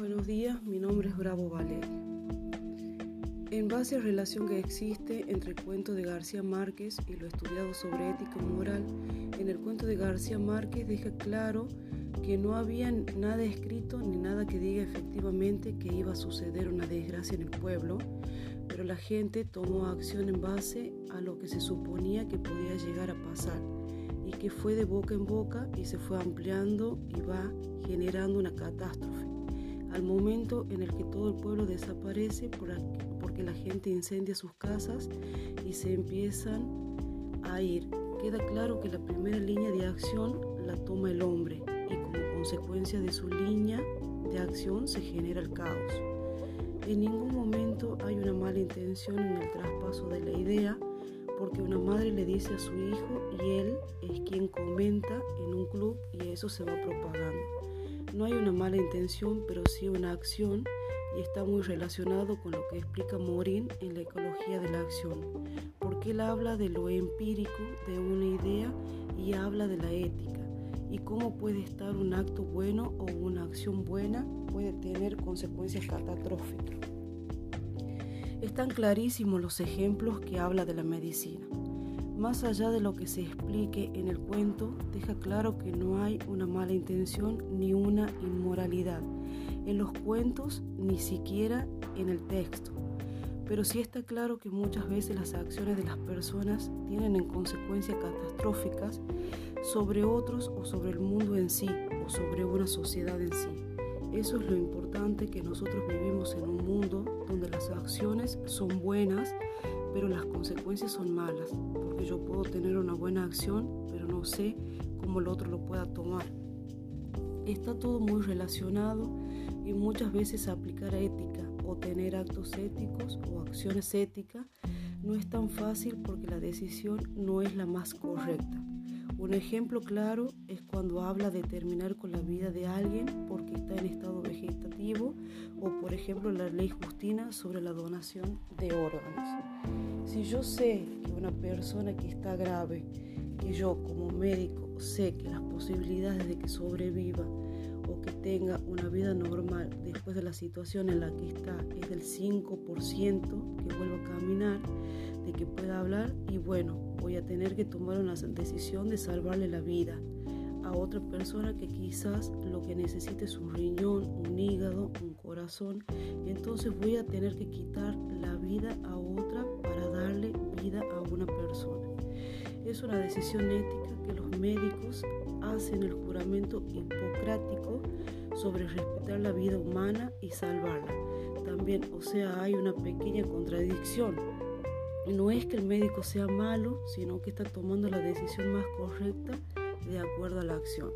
Buenos días, mi nombre es Bravo Valeria. En base a la relación que existe entre el cuento de García Márquez y lo estudiado sobre ética moral, en el cuento de García Márquez deja claro que no había nada escrito ni nada que diga efectivamente que iba a suceder una desgracia en el pueblo, pero la gente tomó acción en base a lo que se suponía que podía llegar a pasar y que fue de boca en boca y se fue ampliando y va generando una catástrofe. Al momento en el que todo el pueblo desaparece porque la gente incendia sus casas y se empiezan a ir, queda claro que la primera línea de acción la toma el hombre y como consecuencia de su línea de acción se genera el caos. En ningún momento hay una mala intención en el traspaso de la idea porque una madre le dice a su hijo y él es quien comenta en un club y eso se va propagando. No hay una mala intención, pero sí una acción y está muy relacionado con lo que explica Morin en la ecología de la acción, porque él habla de lo empírico de una idea y habla de la ética y cómo puede estar un acto bueno o una acción buena puede tener consecuencias catastróficas. Están clarísimos los ejemplos que habla de la medicina. Más allá de lo que se explique en el cuento, deja claro que no hay una mala intención ni una inmoralidad en los cuentos ni siquiera en el texto. Pero sí está claro que muchas veces las acciones de las personas tienen en consecuencias catastróficas sobre otros o sobre el mundo en sí o sobre una sociedad en sí. Eso es lo importante que nosotros vivimos en un mundo donde las acciones son buenas, pero las consecuencias son malas, porque yo puedo tener una buena acción, pero no sé cómo el otro lo pueda tomar. Está todo muy relacionado y muchas veces aplicar ética o tener actos éticos o acciones éticas no es tan fácil porque la decisión no es la más correcta. Un ejemplo claro es cuando habla de terminar con la vida de alguien porque está en estado vegetativo o por ejemplo la ley Justina sobre la donación de órganos. Yo sé que una persona que está grave, que yo como médico sé que las posibilidades de que sobreviva o que tenga una vida normal después de la situación en la que está es del 5% que vuelva a caminar, de que pueda hablar y bueno, voy a tener que tomar una decisión de salvarle la vida a otra persona que quizás lo que necesite es un riñón, un hígado, un corazón. Entonces voy a tener que quitar la vida a otra para vida a una persona. Es una decisión ética que los médicos hacen el juramento hipocrático sobre respetar la vida humana y salvarla. También, o sea, hay una pequeña contradicción no es que el médico sea malo, sino que está tomando la decisión más correcta de acuerdo a la acción.